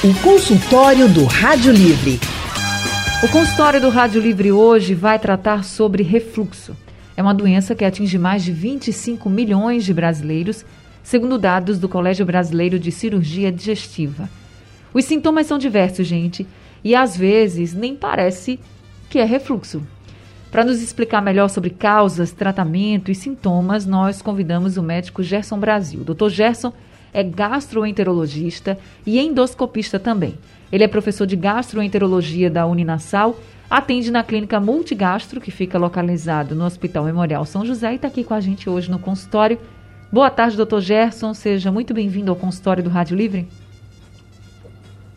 O consultório do Rádio Livre. O consultório do Rádio Livre hoje vai tratar sobre refluxo. É uma doença que atinge mais de 25 milhões de brasileiros, segundo dados do Colégio Brasileiro de Cirurgia Digestiva. Os sintomas são diversos, gente, e às vezes nem parece que é refluxo. Para nos explicar melhor sobre causas, tratamento e sintomas, nós convidamos o médico Gerson Brasil. Dr. Gerson é gastroenterologista e endoscopista também. Ele é professor de gastroenterologia da Uninasal, atende na clínica Multigastro, que fica localizado no Hospital Memorial São José e está aqui com a gente hoje no consultório. Boa tarde, doutor Gerson. Seja muito bem-vindo ao consultório do Rádio Livre.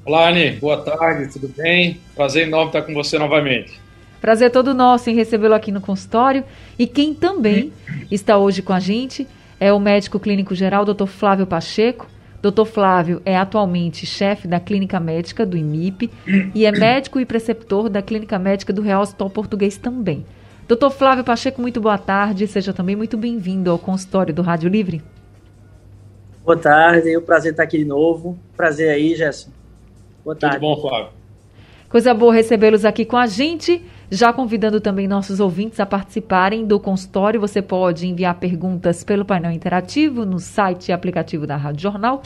Olá, Anne. Boa tarde, tudo bem? Prazer enorme estar com você novamente. Prazer todo nosso em recebê-lo aqui no consultório. E quem também está hoje com a gente é o médico clínico geral, Dr. Flávio Pacheco. Dr. Flávio é atualmente chefe da clínica médica do IMIP e é médico e preceptor da clínica médica do Real Hospital Português também. Dr. Flávio Pacheco, muito boa tarde. Seja também muito bem-vindo ao consultório do Rádio Livre. Boa tarde, é um prazer estar aqui de novo. Prazer aí, Gerson. Boa tarde. Tudo bom, Flávio? Coisa boa recebê-los aqui com a gente. Já convidando também nossos ouvintes a participarem do consultório, você pode enviar perguntas pelo painel interativo no site e aplicativo da Rádio Jornal,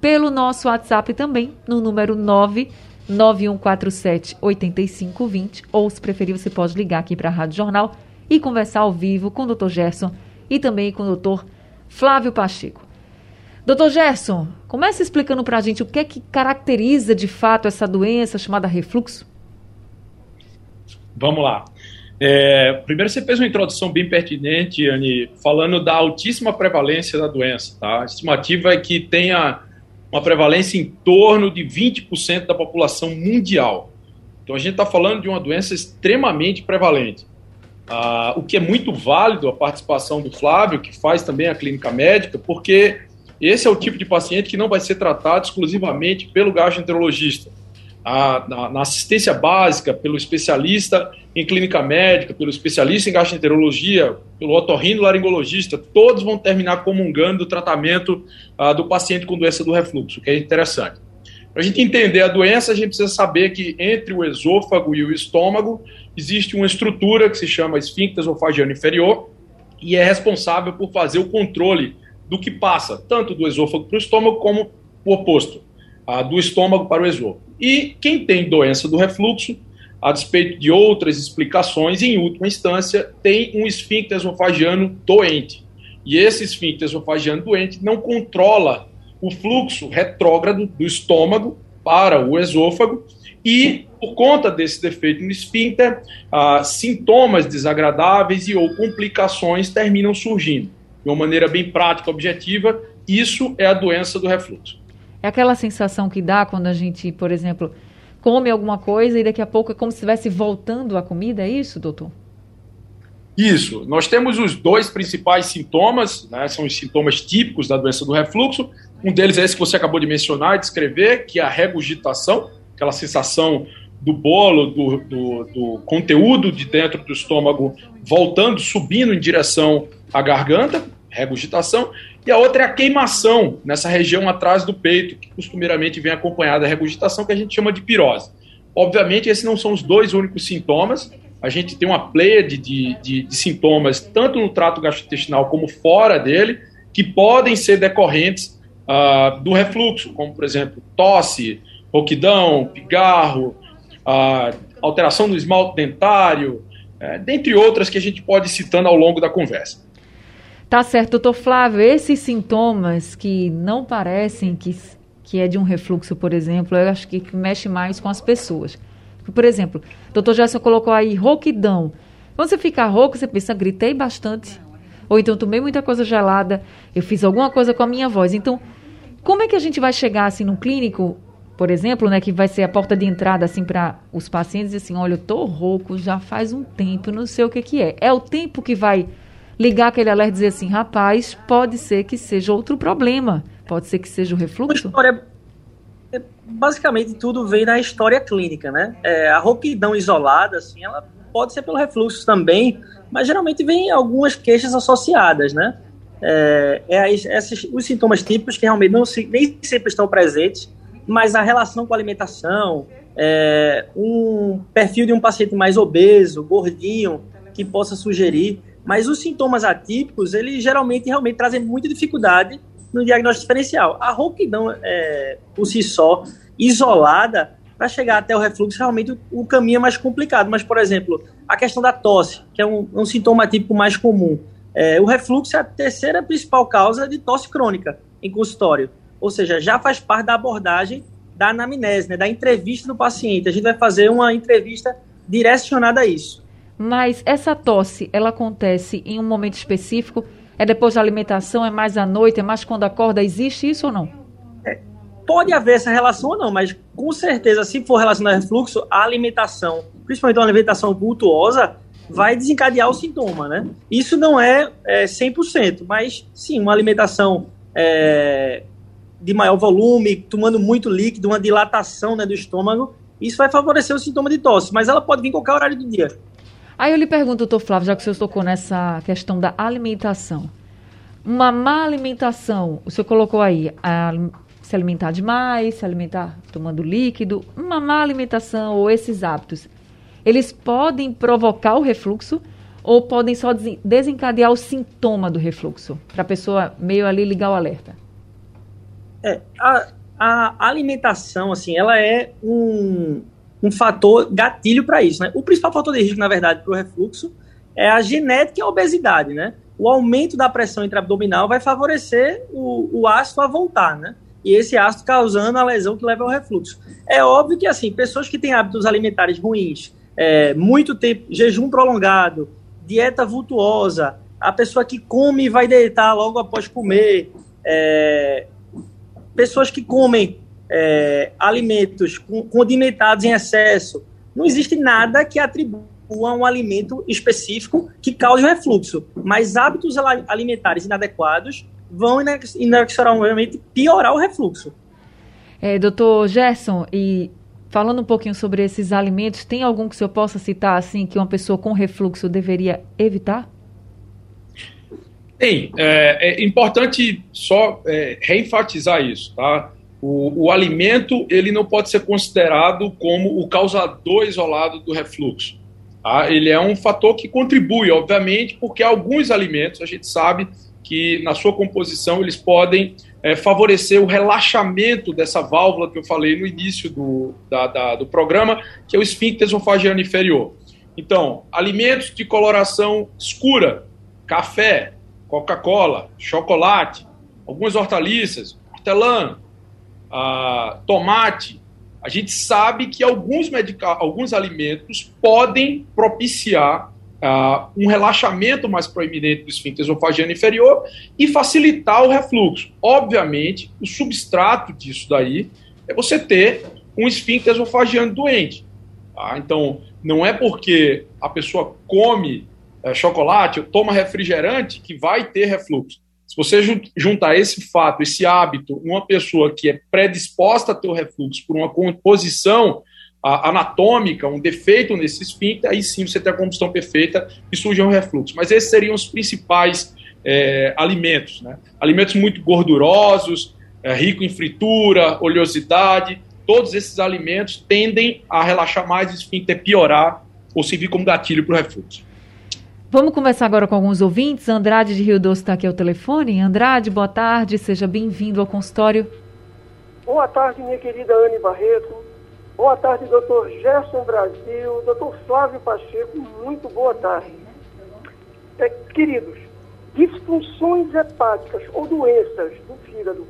pelo nosso WhatsApp também, no número 99147 8520, ou se preferir, você pode ligar aqui para a Rádio Jornal e conversar ao vivo com o Dr. Gerson e também com o Dr. Flávio Pacheco. Doutor Gerson, comece explicando para a gente o que é que caracteriza de fato essa doença chamada refluxo. Vamos lá. É, primeiro, você fez uma introdução bem pertinente, Anne, falando da altíssima prevalência da doença. Tá? A estimativa é que tenha uma prevalência em torno de 20% da população mundial. Então, a gente está falando de uma doença extremamente prevalente. Ah, o que é muito válido a participação do Flávio, que faz também a clínica médica, porque esse é o tipo de paciente que não vai ser tratado exclusivamente pelo gastroenterologista a, na, na, assistência básica pelo especialista em clínica médica, pelo especialista em gastroenterologia, pelo otorrinolaringologista, todos vão terminar comungando o tratamento uh, do paciente com doença do refluxo, que é interessante. Para a gente entender a doença, a gente precisa saber que entre o esôfago e o estômago existe uma estrutura que se chama esfíncter esofagiano inferior e é responsável por fazer o controle do que passa, tanto do esôfago para o estômago como o oposto, do estômago para o esôfago. E quem tem doença do refluxo, a despeito de outras explicações, em última instância, tem um esfíncter esofagiano doente. E esse esfíncter esofagiano doente não controla o fluxo retrógrado do estômago para o esôfago e, por conta desse defeito no esfíncter, ah, sintomas desagradáveis e ou complicações terminam surgindo. De uma maneira bem prática, objetiva, isso é a doença do refluxo. É aquela sensação que dá quando a gente, por exemplo, come alguma coisa e daqui a pouco é como se estivesse voltando a comida, é isso, doutor? Isso. Nós temos os dois principais sintomas, né, são os sintomas típicos da doença do refluxo. Um deles é esse que você acabou de mencionar e descrever, que é a regurgitação, aquela sensação do bolo, do, do, do, conteúdo de dentro do estômago voltando, subindo em direção à garganta, regurgitação, e a outra é a queimação nessa região atrás do peito, que costumeiramente vem acompanhada da regurgitação, que a gente chama de pirose. Obviamente, esses não são os dois únicos sintomas, a gente tem uma pleia de, de, de, de sintomas, tanto no trato gastrointestinal como fora dele, que podem ser decorrentes uh, do refluxo, como, por exemplo, tosse, roquidão, pigarro, uh, alteração do esmalte dentário, uh, dentre outras que a gente pode ir citando ao longo da conversa. Tá certo, doutor Flávio, esses sintomas que não parecem que, que é de um refluxo, por exemplo, eu acho que, mexe mais com as pessoas. Por exemplo, doutor Gerson colocou aí rouquidão. Quando você fica rouco, você pensa, gritei bastante. Ou então tomei muita coisa gelada, eu fiz alguma coisa com a minha voz. Então, como é que a gente vai chegar assim no clínico, por exemplo, né, que vai ser a porta de entrada assim para os pacientes, assim, olha, eu tô rouco já faz um tempo, não sei o que que é. É o tempo que vai ligar aquele alerta e dizer assim, rapaz, pode ser que seja outro problema, pode ser que seja o refluxo? História, é, basicamente tudo vem da história clínica, né? É, a rouquidão isolada, assim, ela pode ser pelo refluxo também, mas geralmente vem algumas queixas associadas, né? É, é esses, os sintomas típicos que realmente não, nem sempre estão presentes mas a relação com a alimentação, é, um perfil de um paciente mais obeso, gordinho, que possa sugerir. Mas os sintomas atípicos, eles geralmente realmente trazem muita dificuldade no diagnóstico diferencial. A rouquidão, é, por si só, isolada, para chegar até o refluxo, realmente o, caminho é mais complicado. Mas, por exemplo, a questão da tosse, que é um, um sintoma atípico mais comum. É, o refluxo é a terceira principal causa de tosse crônica em consultório. Ou seja, já faz parte da abordagem da anamnese, né, da entrevista do paciente. A gente vai fazer uma entrevista direcionada a isso. Mas essa tosse, ela acontece em um momento específico? É depois da alimentação? É mais à noite? É mais quando acorda? Existe isso ou não? É, pode haver essa relação ou não, mas com certeza, se for relacionado ao refluxo, a alimentação, principalmente uma alimentação cultuosa, vai desencadear o sintoma, né? Isso não é, é 100%, mas sim, uma alimentação é, de maior volume, tomando muito líquido, uma dilatação né, do estômago, isso vai favorecer o sintoma de tosse, mas ela pode vir em qualquer horário do dia. Aí eu lhe pergunto, doutor Flávio, já que o senhor tocou nessa questão da alimentação. Uma má alimentação, o senhor colocou aí, a, se alimentar demais, se alimentar tomando líquido, uma má alimentação ou esses hábitos, eles podem provocar o refluxo ou podem só desencadear o sintoma do refluxo, para a pessoa meio ali ligar o alerta? É, a, a alimentação, assim, ela é um, um fator gatilho para isso, né? O principal fator de risco, na verdade, para o refluxo é a genética e a obesidade, né? O aumento da pressão intraabdominal vai favorecer o, o ácido a voltar, né? E esse ácido causando a lesão que leva ao refluxo. É óbvio que, assim, pessoas que têm hábitos alimentares ruins, é, muito tempo, jejum prolongado, dieta vultuosa, a pessoa que come e vai deitar logo após comer, é, pessoas que comem é, alimentos condimentados em excesso, não existe nada que atribua um alimento específico que cause refluxo, mas hábitos alimentares inadequados vão inexoravelmente piorar o refluxo. É, doutor Gerson, e falando um pouquinho sobre esses alimentos, tem algum que o senhor possa citar assim que uma pessoa com refluxo deveria evitar? Tem. É, é importante só é, reenfatizar isso, tá? O, o, alimento ele não pode ser considerado como o causador isolado do refluxo. Tá? Ele é um fator que contribui, obviamente, porque alguns alimentos a gente sabe que na sua composição eles podem é, favorecer o relaxamento dessa válvula que eu falei no início do, da, da, do programa, que é o esfíncter esofagiano inferior. Então, alimentos de coloração escura, café, Coca-Cola, chocolate, algumas hortaliças, hortelã, ah, tomate. A gente sabe que alguns, alguns alimentos podem propiciar ah, um relaxamento mais proeminente do esfíncter esofagiano inferior e facilitar o refluxo. Obviamente, o substrato disso daí é você ter um esfíncter esofagiano doente. Tá? Então, não é porque a pessoa come é, chocolate, toma refrigerante, que vai ter refluxo. Se você juntar esse fato, esse hábito, uma pessoa que é predisposta a ter o refluxo por uma composição anatômica, um defeito nesse esfíncter, aí sim você tem a combustão perfeita e surge um refluxo. Mas esses seriam os principais é, alimentos. Né? Alimentos muito gordurosos, é, rico em fritura, oleosidade, todos esses alimentos tendem a relaxar mais o esfíncter, piorar ou servir como gatilho para o refluxo. Vamos conversar agora com alguns ouvintes. Andrade de Rio Doce está aqui ao telefone. Andrade, boa tarde, seja bem-vindo ao consultório. Boa tarde, minha querida Anne Barreto. Boa tarde, doutor Gerson Brasil, doutor Flávio Pacheco, muito boa tarde. É, queridos, disfunções hepáticas ou doenças do fígado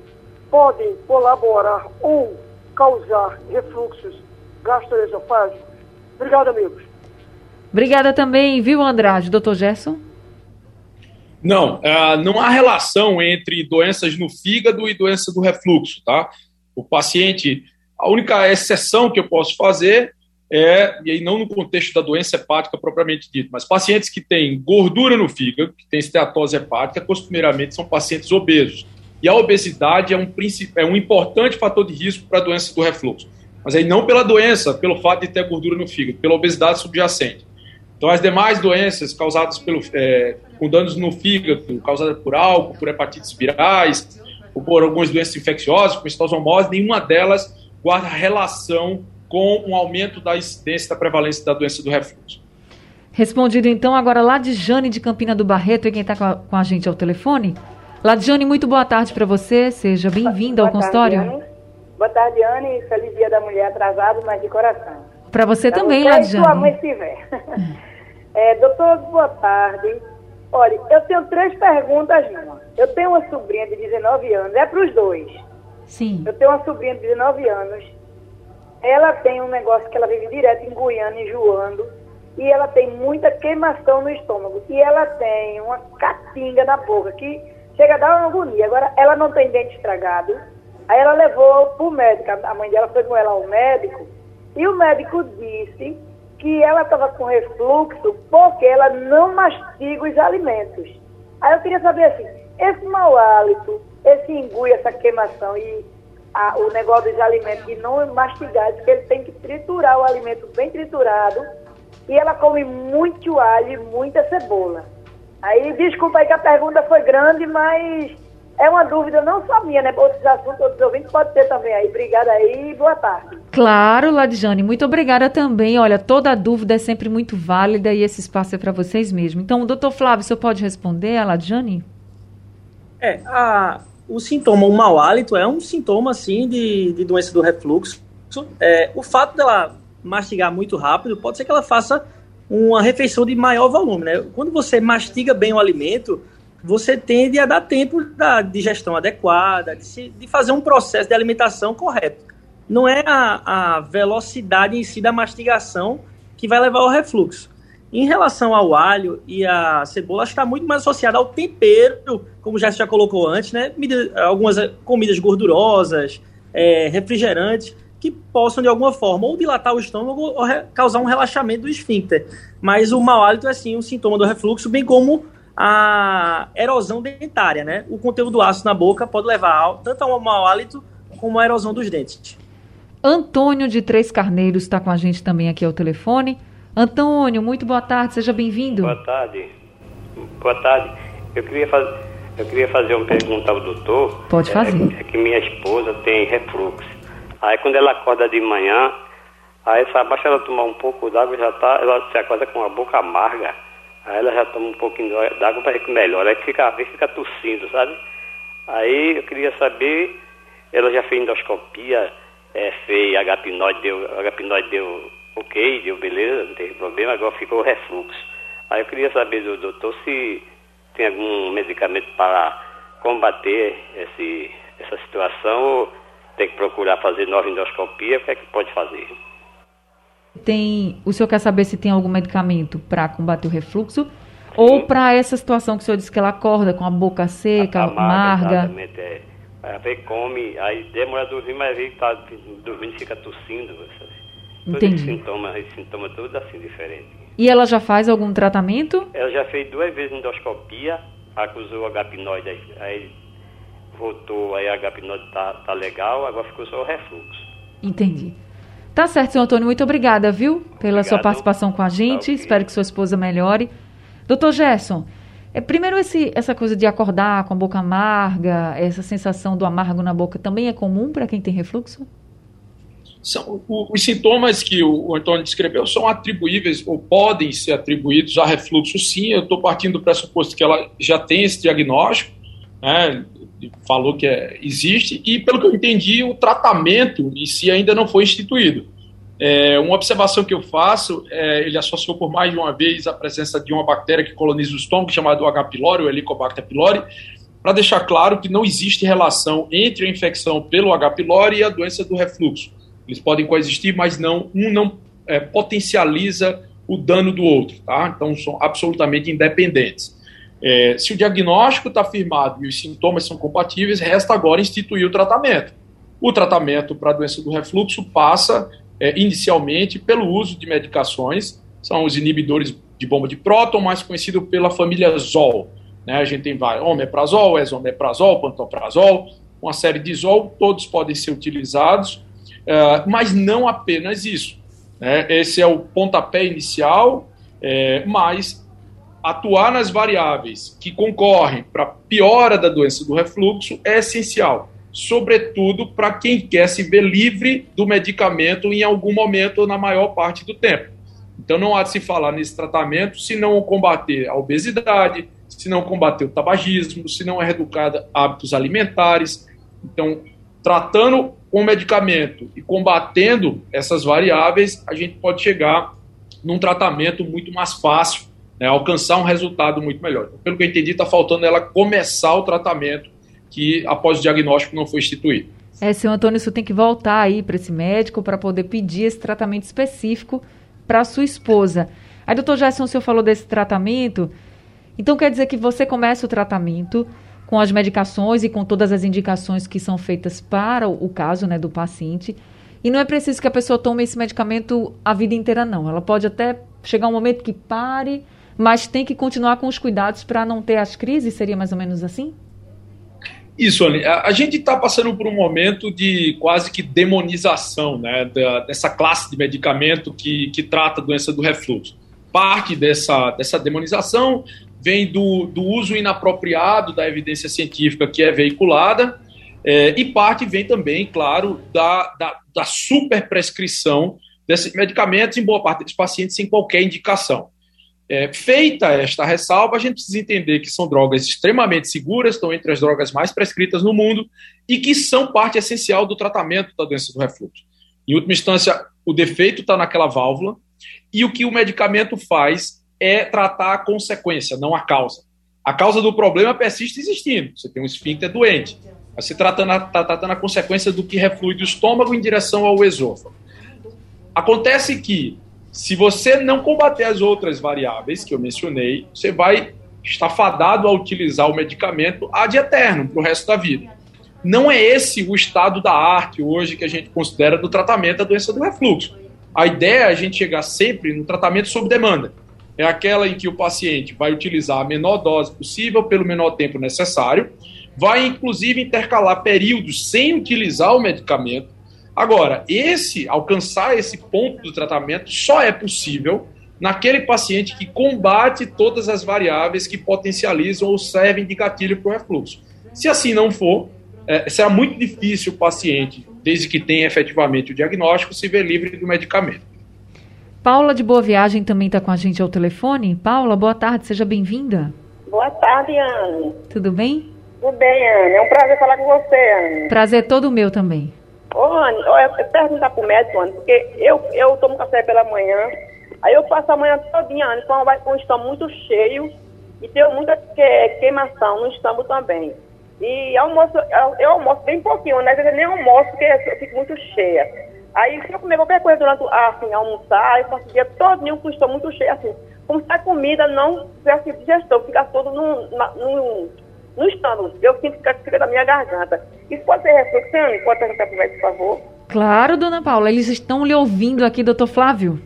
podem colaborar ou causar refluxos gastroesofágicos? Obrigado, amigos. Obrigada também, viu, Andrade? Doutor Gerson? Não, uh, não há relação entre doenças no fígado e doença do refluxo, tá? O paciente, a única exceção que eu posso fazer é, e aí não no contexto da doença hepática propriamente dita, mas pacientes que têm gordura no fígado, que têm esteatose hepática, costumeiramente são pacientes obesos. E a obesidade é um, é um importante fator de risco para a doença do refluxo. Mas aí não pela doença, pelo fato de ter gordura no fígado, pela obesidade subjacente. Então, as demais doenças causadas pelo, é, com danos no fígado, causadas por álcool, por hepatites virais, ou por algumas doenças infecciosas, como estosomose, nenhuma delas guarda relação com um aumento da incidência da prevalência da doença do refluxo. Respondido então, agora lá de Jane de Campina do Barreto, e quem está com, com, a gente ao telefone. Jane, muito boa tarde para você, seja bem-vinda ao consultório. Tarde, boa tarde, Anne, feliz dia da mulher atrasado, mas de coração. Para você pra também, Jane. Se sua mãe estiver. é, doutor, boa tarde. Olha, eu tenho três perguntas numa. Eu tenho uma sobrinha de 19 anos, é para os dois. Sim. Eu tenho uma sobrinha de 19 anos. Ela tem um negócio que ela vive direto em Goiânia, enjoando. E ela tem muita queimação no estômago. E ela tem uma catinga na boca que chega a dar uma agonia. Agora, ela não tem dente estragado. Aí ela levou para o médico. A mãe dela foi com ela ao médico. E o médico disse que ela estava com refluxo porque ela não mastiga os alimentos. Aí eu queria saber assim, esse mau hálito, esse engui, essa queimação e a, o negócio dos alimentos de não mastigar, que ele tem que triturar o alimento bem triturado e ela come muito alho e muita cebola. Aí, desculpa aí que a pergunta foi grande, mas é uma dúvida não só minha, né? Outros assuntos, outros ouvintes pode ter também aí. Obrigada aí e boa tarde. Claro, Ladjane, muito obrigada também. Olha, toda dúvida é sempre muito válida e esse espaço é para vocês mesmo. Então, doutor Flávio, o senhor pode responder a Ladjane? É, a, o sintoma, o mau hálito, é um sintoma, assim, de, de doença do refluxo. É, o fato dela mastigar muito rápido pode ser que ela faça uma refeição de maior volume, né? Quando você mastiga bem o alimento, você tende a dar tempo da digestão adequada, de, se, de fazer um processo de alimentação correto. Não é a, a velocidade em si da mastigação que vai levar ao refluxo. Em relação ao alho e à cebola, está muito mais associada ao tempero, como já já colocou antes, né? Algumas comidas gordurosas, é, refrigerantes, que possam de alguma forma ou dilatar o estômago ou causar um relaxamento do esfíncter. Mas o mau hálito é sim um sintoma do refluxo, bem como a erosão dentária, né? O conteúdo ácido na boca pode levar tanto a um mau hálito como a erosão dos dentes. Antônio de Três Carneiros está com a gente também aqui ao telefone. Antônio, muito boa tarde, seja bem-vindo. Boa tarde. Boa tarde. Eu queria, faz... eu queria fazer uma pergunta ao doutor. Pode é, fazer. É, é que minha esposa tem refluxo. Aí quando ela acorda de manhã, aí só basta ela tomar um pouco d'água, já tá, ela se acorda com a boca amarga. Aí ela já toma um pouquinho d'água para ver que melhora. Aí fica, fica tossindo, sabe? Aí eu queria saber, ela já fez endoscopia, é, fez H-pinoide, deu, H-pinoide deu ok, deu beleza, não teve problema, agora ficou refluxo. Aí eu queria saber do doutor se tem algum medicamento para combater esse, essa situação ou tem que procurar fazer nova endoscopia, o que é que pode fazer? Tem. O senhor quer saber se tem algum medicamento para combater o refluxo? Sim. Ou para essa situação que o senhor disse que ela acorda com a boca seca, amarga? Exatamente, é. Aí come, aí demora a dormir, mas aí tá dormindo fica tossindo. Entendi. Esse sintoma, esse sintoma todo assim diferente. E ela já faz algum tratamento? Ela já fez duas vezes endoscopia, acusou o H-pinoide, aí, aí voltou, aí a H-pinoide tá, tá legal, agora ficou só o refluxo. Entendi. Tá certo, senhor Antônio, muito obrigada, viu, pela Obrigado. sua participação com a gente. Tá, Espero que sua esposa melhore. Doutor Gerson, é, primeiro esse, essa coisa de acordar com a boca amarga, essa sensação do amargo na boca também é comum para quem tem refluxo? São, o, os sintomas que o, o, Antônio descreveu são atribuíveis ou podem ser atribuídos a refluxo, sim. Eu estou partindo do pressuposto que ela já tem esse diagnóstico, né, falou que é, existe, e pelo que eu entendi, o tratamento em si ainda não foi instituído. É, uma observação que eu faço, é, ele associou por mais de uma vez a presença de uma bactéria que coloniza o estômago, chamada H. pylori, ou Helicobacter pylori, para deixar claro que não existe relação entre a infecção pelo H. pylori e a doença do refluxo. Eles podem coexistir, mas não um não é, potencializa o dano do outro, tá? Então são absolutamente independentes. É, se o diagnóstico está firmado e os sintomas são compatíveis, resta agora instituir o tratamento. O tratamento para a doença do refluxo passa é, inicialmente pelo uso de medicações, são os inibidores de bomba de próton, mais conhecido pela família ZOL. Né? A gente tem vários, omeprazol, esomeprazol, pantoprazol, uma série de ZOL, todos podem ser utilizados, uh, mas não apenas isso. Né? Esse é o pontapé inicial, é, mas atuar nas variáveis que concorrem para piora da doença do refluxo é essencial. sobretudo para quem quer se ver livre do medicamento em algum momento ou na maior parte do tempo. Então não há de se falar nesse tratamento se não combater a obesidade, se não combater o tabagismo, se não é reeducar hábitos alimentares. Então, tratando com medicamento e combatendo essas variáveis, a gente pode chegar num tratamento muito mais fácil, né, alcançar um resultado muito melhor. Então, pelo que eu entendi, está faltando ela começar o tratamento que após o diagnóstico não foi instituído. É, seu Antônio, isso tem que voltar aí para esse médico para poder pedir esse tratamento específico para sua esposa. Aí, doutor Gerson, o senhor falou desse tratamento, então quer dizer que você começa o tratamento com as medicações e com todas as indicações que são feitas para o caso né, do paciente. E não é preciso que a pessoa tome esse medicamento a vida inteira, não. Ela pode até chegar um momento que pare, mas tem que continuar com os cuidados para não ter as crises? Seria mais ou menos assim? Isso, Anny. A, gente está passando por um momento de quase que demonização né, da, dessa classe de medicamento que, que trata a doença do refluxo. Parte dessa, dessa demonização vem do, do uso inapropriado da evidência científica que é veiculada, é, e parte vem também, claro, da, da, da superprescrição desses medicamentos em boa parte dos pacientes sem qualquer indicação. É, feita esta ressalva, a gente precisa entender que são drogas extremamente seguras, estão entre as drogas mais prescritas no mundo e que são parte essencial do tratamento da doença do refluxo. Em última instância, o defeito está naquela válvula e o que o medicamento faz é tratar a consequência, não a causa. A causa do problema persiste existindo. Você tem um esfíncter doente. Mas você está tratando, a consequência do que reflui do estômago em direção ao esôfago. Acontece que se você não combater as outras variáveis que eu mencionei, você vai estar fadado a utilizar o medicamento ad eterno para o resto da vida. Não é esse o estado da arte hoje que a gente considera do tratamento da doença do refluxo. A ideia é a gente chegar sempre no tratamento sob demanda. É aquela em que o paciente vai utilizar a menor dose possível pelo menor tempo necessário, vai inclusive intercalar períodos sem utilizar o medicamento Agora, esse alcançar esse ponto do tratamento só é possível naquele paciente que combate todas as variáveis que potencializam ou servem de gatilho para o refluxo. Se assim não for, é, será muito difícil o paciente, desde que tenha efetivamente o diagnóstico, se ver livre do medicamento. Paula de Boa Viagem também está com a gente ao telefone. Paula, boa tarde, seja bem-vinda. Boa tarde, Anne. Tudo bem? Tudo bem, Anne. É um prazer falar com você, Anne. Prazer todo meu também. Ô, Anne, perguntar pro médico, Anne, porque eu, eu tomo café pela manhã, aí eu passo a manhã todinha, Anne, com, com o estômago muito cheio e tenho muita que, queimação no estômago também. E almoço, eu, eu almoço bem pouquinho, né? Eu nem almoço porque eu fico muito cheia. Aí se eu comer qualquer coisa durante assim, almoçar, eu passo o dia todinho com o estômago muito cheio, assim, como se a comida não tivesse digestão, fica todo num, num, no estômago. Eu sinto que fica da minha garganta. Isso pode ser reflexão? Pode perguntar para o médico, por favor? Claro, dona Paula. Eles estão lhe ouvindo aqui, doutor Flávio.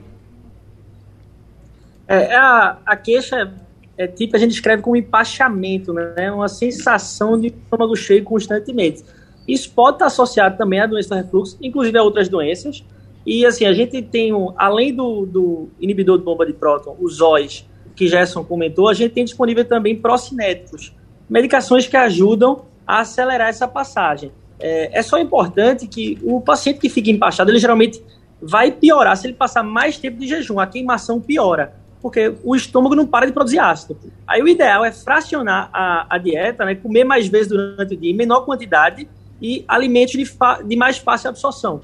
É, a, a queixa é tipo, a gente escreve como empachamento, né? Uma sensação de estômago cheio constantemente. Isso pode estar associado também à doença do refluxo, inclusive a outras doenças. E assim, a gente tem, um, além do, do inibidor de bomba de próton, os OIs, que Gerson comentou, a gente tem disponível também procinéticos, medicações que ajudam a acelerar essa passagem. É, é só importante que o paciente que fica empachado, ele geralmente vai piorar se ele passar mais tempo de jejum, a queimação piora, porque o estômago não para de produzir ácido. Aí o ideal é fracionar a, a dieta, né, comer mais vezes durante o dia, em menor quantidade e alimentos de, de mais fácil absorção.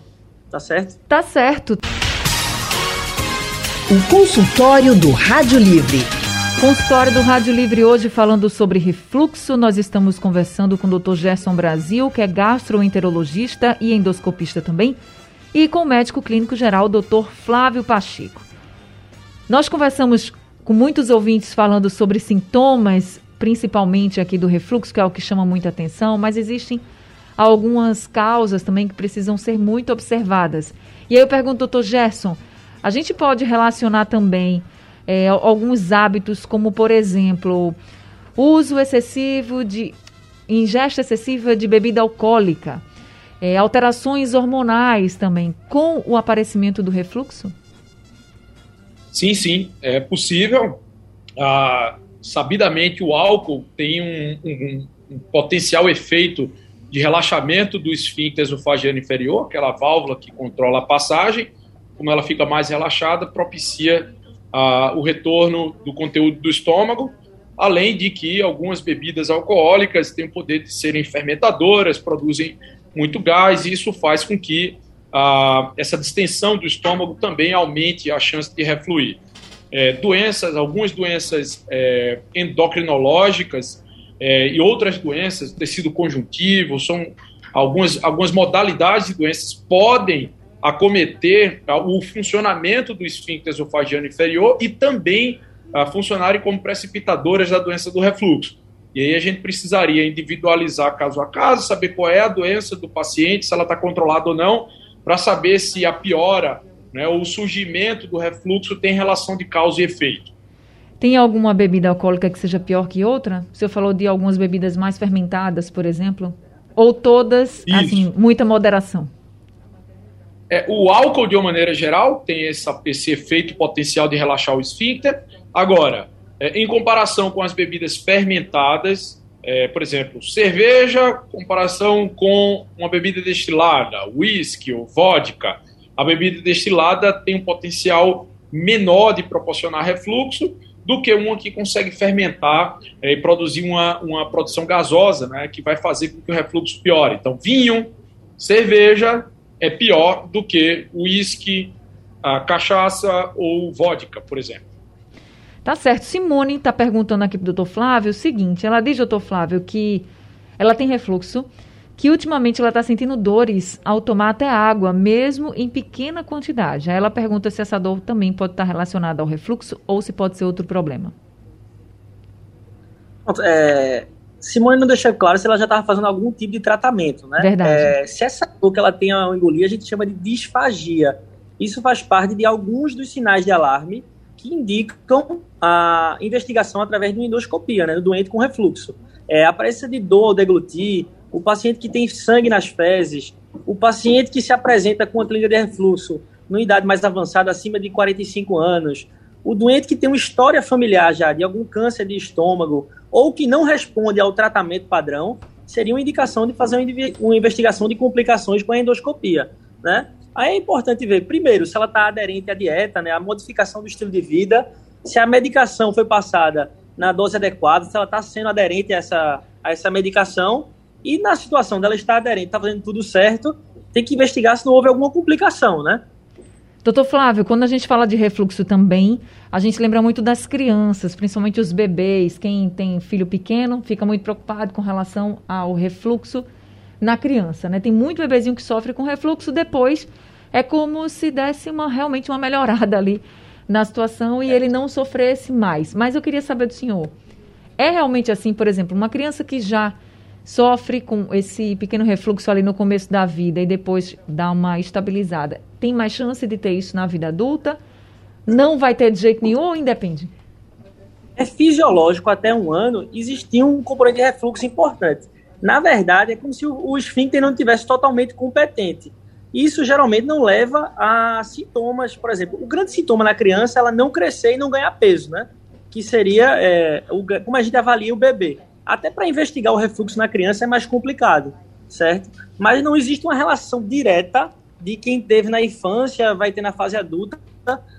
Tá certo? Tá certo. O consultório do Rádio Livre. Consultório do Rádio Livre hoje falando sobre refluxo. Nós estamos conversando com o Dr. Gerson Brasil, que é gastroenterologista e endoscopista também, e com o médico clínico geral, Dr. Flávio Pacheco. Nós conversamos com muitos ouvintes falando sobre sintomas, principalmente aqui do refluxo, que é o que chama muita atenção, mas existem algumas causas também que precisam ser muito observadas. E aí eu pergunto, doutor Gerson, a gente pode relacionar também é, alguns hábitos, como por exemplo, uso excessivo de ingesta excessiva de bebida alcoólica, é, alterações hormonais também, com o aparecimento do refluxo? Sim, sim, é possível. Ah, sabidamente, o álcool tem um, um, um potencial efeito de relaxamento do esfíncter esofagiano inferior, aquela válvula que controla a passagem, como ela fica mais relaxada, propicia ah, o retorno do conteúdo do estômago, além de que algumas bebidas alcoólicas têm o poder de serem fermentadoras, produzem muito gás, e isso faz com que ah, essa distensão do estômago também aumente a chance de refluir. É, doenças, algumas doenças é, endocrinológicas é, e outras doenças, tecido conjuntivo, são algumas, algumas modalidades de doenças podem acometer ah, o funcionamento do esfíncter esofagiano inferior e também uh, funcionarem como precipitadoras da doença do refluxo. E aí a gente precisaria individualizar caso a caso, saber qual é a doença do paciente, se ela está controlada ou não, para saber se a piora, né, o surgimento do refluxo tem relação de causa e efeito. Tem alguma bebida alcoólica que seja pior que outra? O senhor falou de algumas bebidas mais fermentadas, por exemplo? Ou todas, Isso. assim, muita moderação? É, o álcool, de uma maneira geral, tem essa, esse efeito potencial de relaxar o esfíncter. Agora, é, em comparação com as bebidas fermentadas, é, por exemplo, cerveja, comparação com uma bebida destilada, whisky ou vodka, a bebida destilada tem um potencial menor de proporcionar refluxo do que uma que consegue fermentar é, e produzir uma, uma produção gasosa, né, que vai fazer com que o refluxo piore. Então, vinho, cerveja é pior do que uísque, cachaça ou vodka, por exemplo. Tá certo. Simone está perguntando aqui para o doutor Flávio o seguinte: ela diz, doutor Flávio, que ela tem refluxo, que ultimamente ela está sentindo dores ao tomar até água, mesmo em pequena quantidade. Aí ela pergunta se essa dor também pode estar relacionada ao refluxo ou se pode ser outro problema. É, Simone não deixou claro se ela já estava fazendo algum tipo de tratamento, né? Verdade. É, se essa dor que ela tem ao engolir, a gente chama de disfagia. Isso faz parte de alguns dos sinais de alarme que indicam a investigação através de uma endoscopia, né, do doente com refluxo. É, a presença de dor ao deglutir, o paciente que tem sangue nas fezes, o paciente que se apresenta com a clínica de refluxo numa idade mais avançada, acima de 45 anos, o doente que tem uma história familiar já de algum câncer de estômago ou que não responde ao tratamento padrão, seria uma indicação de fazer uma investigação de complicações com a endoscopia, né? Aí é importante ver, primeiro, se ela está aderente à dieta, né, a modificação do estilo de vida, se a medicação foi passada na dose adequada, se ela está sendo aderente a essa, a essa medicação, e na situação dela estar aderente, está fazendo tudo certo, tem que investigar se não houve alguma complicação, né? Doutor Flávio, quando a gente fala de refluxo também, a gente lembra muito das crianças, principalmente os bebês. Quem tem filho pequeno fica muito preocupado com relação ao refluxo na criança, né? Tem muito bebezinho que sofre com refluxo, depois é como se desse uma, realmente uma melhorada ali na situação e ele não sofresse mais. Mas eu queria saber do senhor, é realmente assim, por exemplo, uma criança que já sofre com esse pequeno refluxo ali no começo da vida e depois dá uma estabilizada, tem mais chance de ter isso na vida adulta? Não vai ter de jeito nenhum ou independe? É fisiológico até um ano existir um componente de refluxo importante. Na verdade, é como se o, esfíncter não tivesse totalmente competente. Isso geralmente não leva a sintomas, por exemplo, o grande sintoma na criança é ela não crescer e não ganhar peso, né? Que seria é, o, como a gente avalia o bebê. Até para investigar o refluxo na criança é mais complicado, certo? Mas não existe uma relação direta de quem teve na infância vai ter na fase adulta.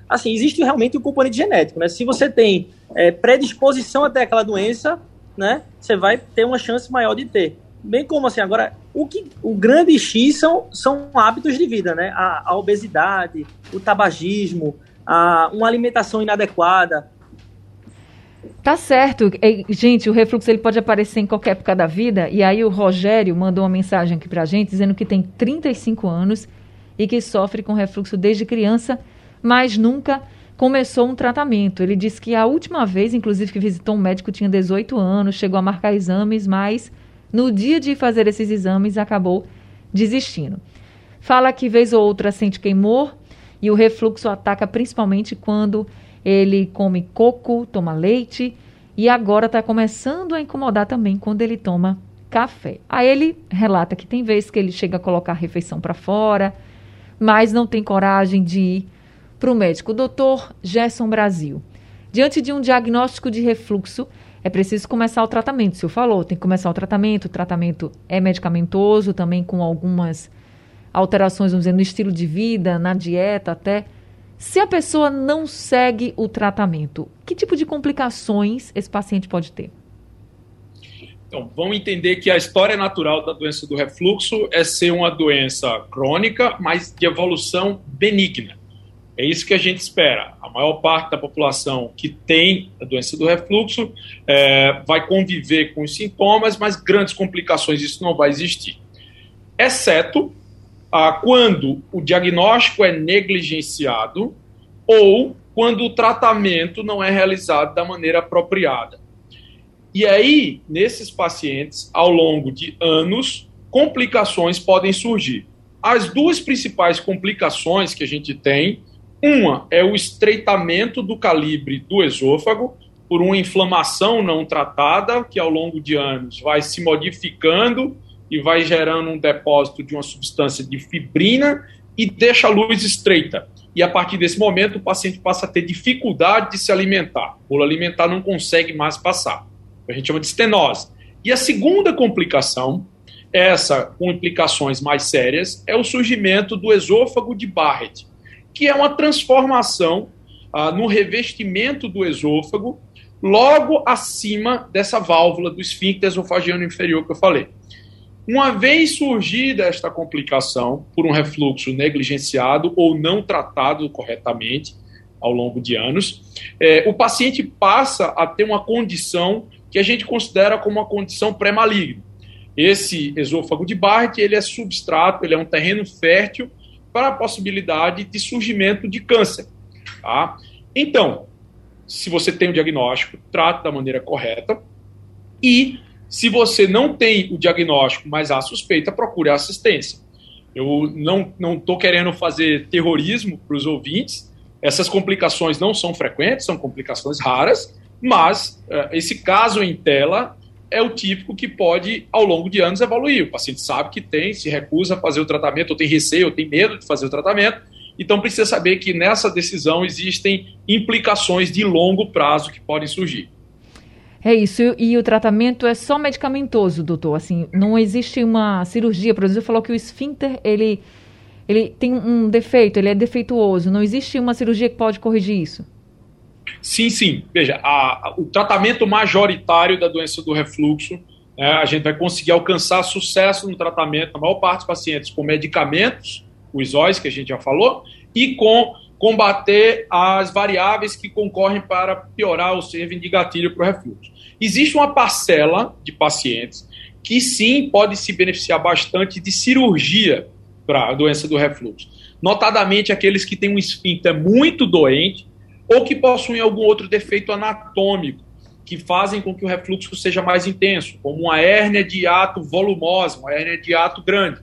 Assim, existe realmente o um componente genético, né? Se você tem é, predisposição até aquela doença, né, você vai ter uma chance maior de ter. Bem como assim, agora, o, que, o grande X são, são hábitos de vida, né? A, a obesidade, o tabagismo, a, uma alimentação inadequada. Tá certo. Gente, o refluxo ele pode aparecer em qualquer época da vida. E aí o Rogério mandou uma mensagem aqui pra gente dizendo que tem 35 anos e que sofre com refluxo desde criança, mas nunca começou um tratamento. Ele disse que a última vez, inclusive, que visitou um médico tinha 18 anos, chegou a marcar exames, mas no dia de fazer esses exames acabou desistindo. Fala que vez ou outra sente queimor e o refluxo ataca principalmente quando ele come coco, toma leite e agora está começando a incomodar também quando ele toma café. Aí ele relata que tem vezes que ele chega a colocar a refeição para fora, mas não tem coragem de ir para o médico. Doutor Gerson Brasil, diante de um diagnóstico de refluxo, é preciso começar o tratamento. O senhor falou, tem que começar o tratamento. O tratamento é medicamentoso, também com algumas alterações, vamos dizer, no estilo de vida, na dieta até. Se a pessoa não segue o tratamento, que tipo de complicações esse paciente pode ter? Então, vamos entender que a história natural da doença do refluxo é ser uma doença crônica, mas de evolução benigna. É isso que a gente espera. A maior parte da população que tem a doença do refluxo é, vai conviver com os sintomas, mas grandes complicações isso não vai existir. Exceto ah, quando o diagnóstico é negligenciado ou quando o tratamento não é realizado da maneira apropriada. E aí, nesses pacientes, ao longo de anos, complicações podem surgir. As duas principais complicações que a gente tem, uma é o estreitamento do calibre do esôfago por uma inflamação não tratada, que ao longo de anos vai se modificando e vai gerando um depósito de uma substância de fibrina e deixa a luz estreita. E a partir desse momento, o paciente passa a ter dificuldade de se alimentar. O alimentar não consegue mais passar a gente chama de estenose. E a segunda complicação, essa com implicações mais sérias, é o surgimento do esôfago de Barrett, que é uma transformação ah, no revestimento do esôfago, logo acima dessa válvula do esfíncter esofagiano inferior que eu falei. Uma vez surgida esta complicação por um refluxo negligenciado ou não tratado corretamente ao longo de anos, é, o paciente passa a ter uma condição que a gente considera como uma condição pré-maligna. Esse esôfago de Barrett ele é substrato, ele é um terreno fértil para a possibilidade de surgimento de câncer. Tá? Então, se você tem o diagnóstico, trate da maneira correta. E se você não tem o diagnóstico, mas há suspeita, procure assistência. Eu não estou querendo fazer terrorismo para os ouvintes. Essas complicações não são frequentes, são complicações raras, mas uh, esse caso em tela é o típico que pode, ao longo de anos, evoluir. O paciente sabe que tem, se recusa a fazer o tratamento, ou tem receio, ou tem medo de fazer o tratamento, então precisa saber que nessa decisão existem implicações de longo prazo que podem surgir. É isso, e o tratamento é só medicamentoso, doutor. Assim, não existe uma cirurgia. Por exemplo, falou que o esfíncter ele, ele tem um defeito, ele é defeituoso. Não existe uma cirurgia que pode corrigir isso. Sim, sim. Veja, a, a, o tratamento majoritário da doença do refluxo, né, a gente vai conseguir alcançar sucesso no tratamento, na maior parte dos pacientes, com medicamentos, os OIs, que a gente já falou, e com combater as variáveis que concorrem para piorar ou servir de gatilho para o refluxo. Existe uma parcela de pacientes que sim pode se beneficiar bastante de cirurgia para a doença do refluxo. Notadamente aqueles que têm um esfíncter muito doente, ou que possuem algum outro defeito anatômico que fazem com que o refluxo seja mais intenso, como uma hérnia de ato volumosa, uma hérnia de ato grande.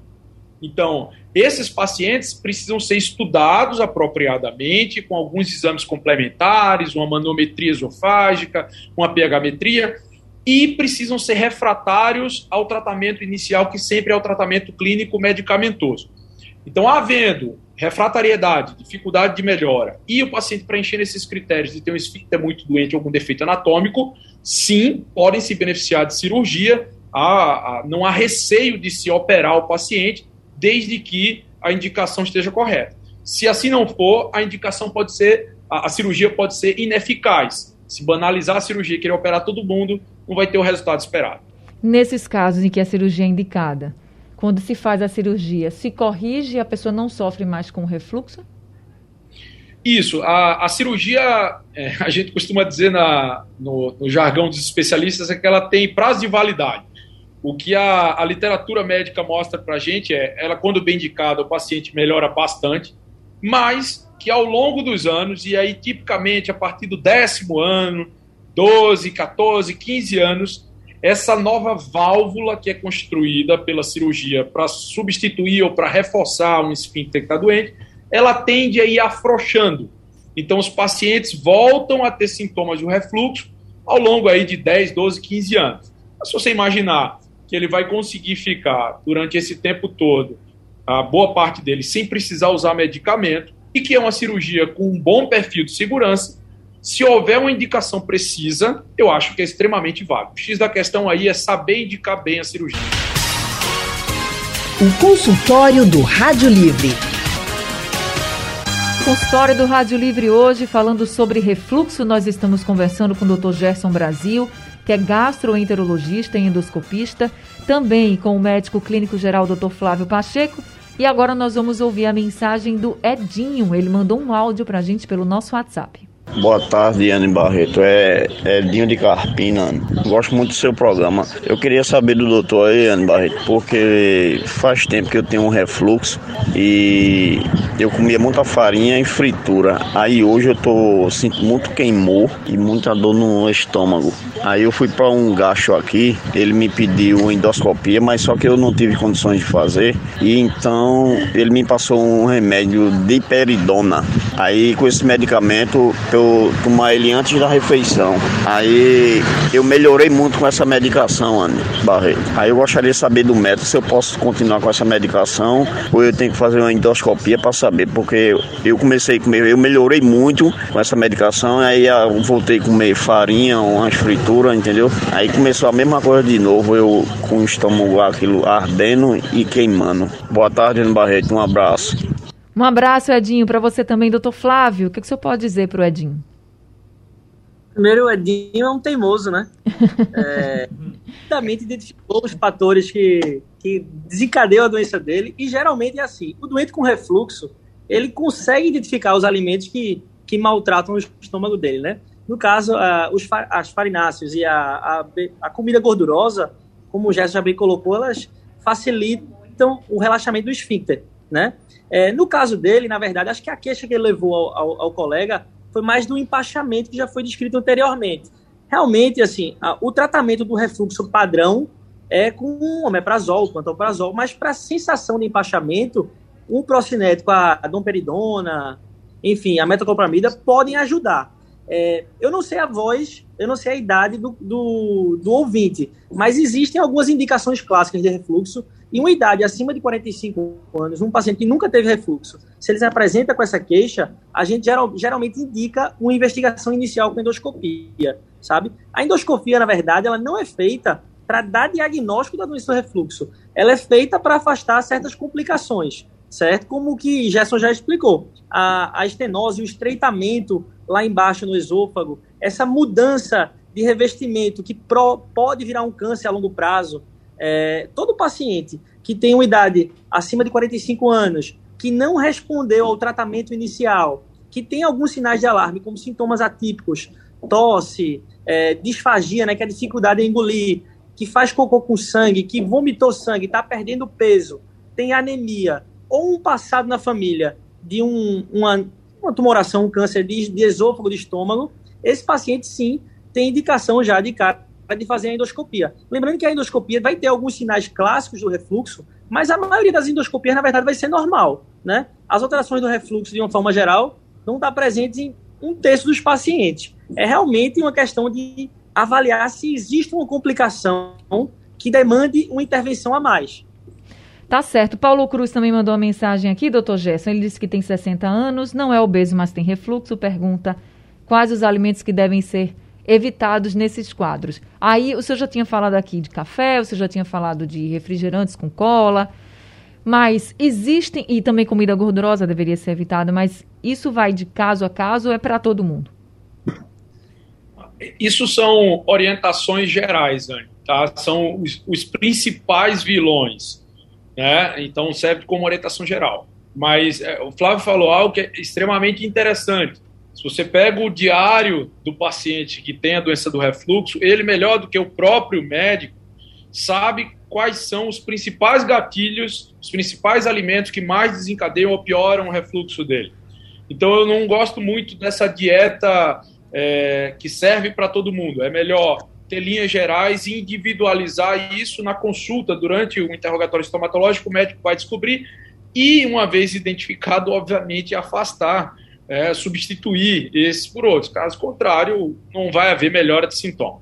Então, esses pacientes precisam ser estudados apropriadamente, com alguns exames complementares, uma manometria esofágica, uma pH-metria, e precisam ser refratários ao tratamento inicial, que sempre é o tratamento clínico medicamentoso. Então, havendo refratariedade, dificuldade de melhora, e o paciente preenchendo esses critérios de ter um esfíncter muito doente algum defeito anatômico, sim, podem se beneficiar de cirurgia, não há receio de se operar o paciente, desde que a indicação esteja correta. Se assim não for, a indicação pode ser, a, a cirurgia pode ser ineficaz. Se banalizar a cirurgia e querer operar todo mundo, não vai ter o resultado esperado. Nesses casos em que a cirurgia é indicada, quando se faz a cirurgia, se corrige e a pessoa não sofre mais com refluxo? Isso, a, a cirurgia, é, a gente costuma dizer na, no, no, jargão dos especialistas é que ela tem prazo de validade. O que a, a literatura médica mostra para a gente é, ela quando bem indicada, o paciente melhora bastante, mas que ao longo dos anos, e aí tipicamente a partir do décimo ano, 12, 14, 15 anos, essa nova válvula que é construída pela cirurgia para substituir ou para reforçar um esfíncter que está doente, ela tende a ir afrouxando. Então, os pacientes voltam a ter sintomas de refluxo ao longo aí de 10, 12, 15 anos. Mas se você imaginar que ele vai conseguir ficar durante esse tempo todo, a boa parte dele, sem precisar usar medicamento, e que é uma cirurgia com um bom perfil de segurança, Se houver uma indicação precisa, eu acho que é extremamente válido. O X da questão aí é saber indicar bem a cirurgia. O consultório do Rádio Livre. Consultório do Rádio Livre hoje, falando sobre refluxo, nós estamos conversando com o Dr. Gerson Brasil, que é gastroenterologista e endoscopista, também com o médico clínico geral Dr. Flávio Pacheco. E agora nós vamos ouvir a mensagem do Edinho. Ele mandou um áudio para a gente pelo nosso WhatsApp. Boa tarde, Anne Barreto. É Edinho de Carpina. Gosto muito do seu programa. Eu queria saber do doutor aí, Anne Barreto, porque faz tempo que eu tenho um refluxo e eu comia muita farinha e fritura. Aí hoje eu tô sinto muito queimor e muita dor no estômago. Aí eu fui para um gacho aqui, ele me pediu endoscopia, mas só que eu não tive condições de fazer. E então ele me passou um remédio de peridona. Aí com esse medicamento eu eu tomar ele antes da refeição. Aí eu melhorei muito com essa medicação, Anne Barreto. Aí eu gostaria de saber do médico se eu posso continuar com essa medicação ou eu tenho que fazer uma endoscopia para saber, porque eu comecei a comer, eu melhorei muito com essa medicação, aí eu voltei a comer farinha, umas frituras, entendeu? Aí começou a mesma coisa de novo, eu com o estômago aquilo ardendo e queimando. Boa tarde, Anne Barreto, um abraço. Um abraço, Edinho, para você também, doutor Flávio. O que, que o senhor pode dizer para o Edinho? Primeiro, o Edinho é um teimoso, né? é, identificou os fatores que, que desencadeiam a doença dele e geralmente é assim. O doente com refluxo, ele consegue identificar os alimentos que, que maltratam o estômago dele, né? No caso, uh, os, as farináceos e a, a, a, comida gordurosa, como o Gerson já bem colocou, elas facilitam o relaxamento do esfíncter, né? É, no caso dele, na verdade, acho que a queixa que ele levou ao, ao, ao colega foi mais do empachamento que já foi descrito anteriormente. Realmente, assim, a, o tratamento do refluxo padrão é com omeprazol, pantoprazol, mas para sensação de empachamento, o procinético, a, a domperidona, enfim, a metoclopramida podem ajudar. É, eu não sei a voz, eu não sei a idade do, do, do ouvinte, mas existem algumas indicações clássicas de refluxo e uma idade acima de 45 anos, um paciente que nunca teve refluxo, se ele se apresenta com essa queixa, a gente geral, geralmente indica uma investigação inicial com endoscopia, sabe? A endoscopia, na verdade, ela não é feita para dar diagnóstico da doença do refluxo. Ela é feita para afastar certas complicações, certo? Como o que Gerson já explicou. A, a estenose, o estreitamento lá embaixo no esôfago, essa mudança de revestimento que pro, pode virar um câncer a longo prazo, é, todo paciente que tem uma idade acima de 45 anos, que não respondeu ao tratamento inicial, que tem alguns sinais de alarme, como sintomas atípicos, tosse, é, disfagia, né, que é a dificuldade em engolir, que faz cocô com sangue, que vomitou sangue, está perdendo peso, tem anemia, ou um passado na família de um, uma, uma tumoração, um câncer de, de esôfago, de estômago, esse paciente sim tem indicação já de cara de fazer a endoscopia. Lembrando que a endoscopia vai ter alguns sinais clássicos do refluxo, mas a maioria das endoscopias, na verdade, vai ser normal. Né? As alterações do refluxo, de uma forma geral, não estão presentes em um terço dos pacientes. É realmente uma questão de avaliar se existe uma complicação que demande uma intervenção a mais. Tá certo. Paulo Cruz também mandou uma mensagem aqui, doutor Gerson. Ele disse que tem 60 anos, não é obeso, mas tem refluxo. Pergunta quais os alimentos que devem ser evitados nesses quadros. Aí o senhor já tinha falado aqui de café, o senhor já tinha falado de refrigerantes com cola, mas existem, e também comida gordurosa deveria ser evitada, mas isso vai de caso a caso ou é para todo mundo? Isso são orientações gerais, Anny, tá? São os, os principais vilões, né? Então serve como orientação geral. Mas é, o Flávio falou algo que é extremamente interessante se você pega o diário do paciente que tem a doença do refluxo, ele, melhor do que o próprio médico, sabe quais são os principais gatilhos, os principais alimentos que mais desencadeiam ou pioram o refluxo dele. Então, eu não gosto muito dessa dieta é, que serve para todo mundo. É melhor ter linhas gerais e individualizar isso na consulta durante o interrogatório estomatológico, o médico vai descobrir e, uma vez identificado, obviamente, afastar é, substituir esse por outros. Caso contrário, não vai haver melhora de sintoma.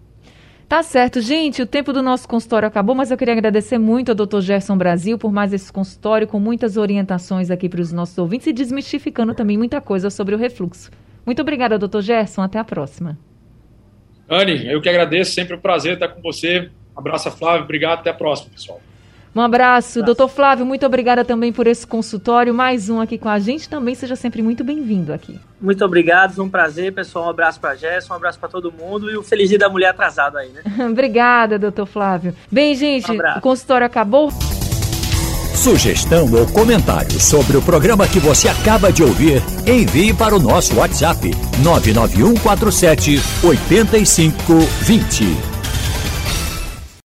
Tá certo, gente. O tempo do nosso consultório acabou, mas eu queria agradecer muito ao Dr. Gerson Brasil por mais esse consultório com muitas orientações aqui para os nossos ouvintes e desmistificando também muita coisa sobre o refluxo. Muito obrigada, doutor Gerson. Até a próxima. Anne, eu que agradeço. Sempre um prazer estar com você. Um abraço, Flávio. Obrigado. Até a próxima, pessoal. Um abraço, doutor Flávio. Muito obrigada também por esse consultório. Mais um aqui com a gente. Também seja sempre muito bem-vindo aqui. Muito obrigado, um prazer, pessoal. Um abraço para Jéssica, um abraço para todo mundo e o Feliz Dia da Mulher atrasado aí, né? obrigada, doutor Flávio. Bem, gente, um o consultório acabou. Sugestão ou comentário sobre o programa que você acaba de ouvir, envie para o nosso WhatsApp 99147 8520.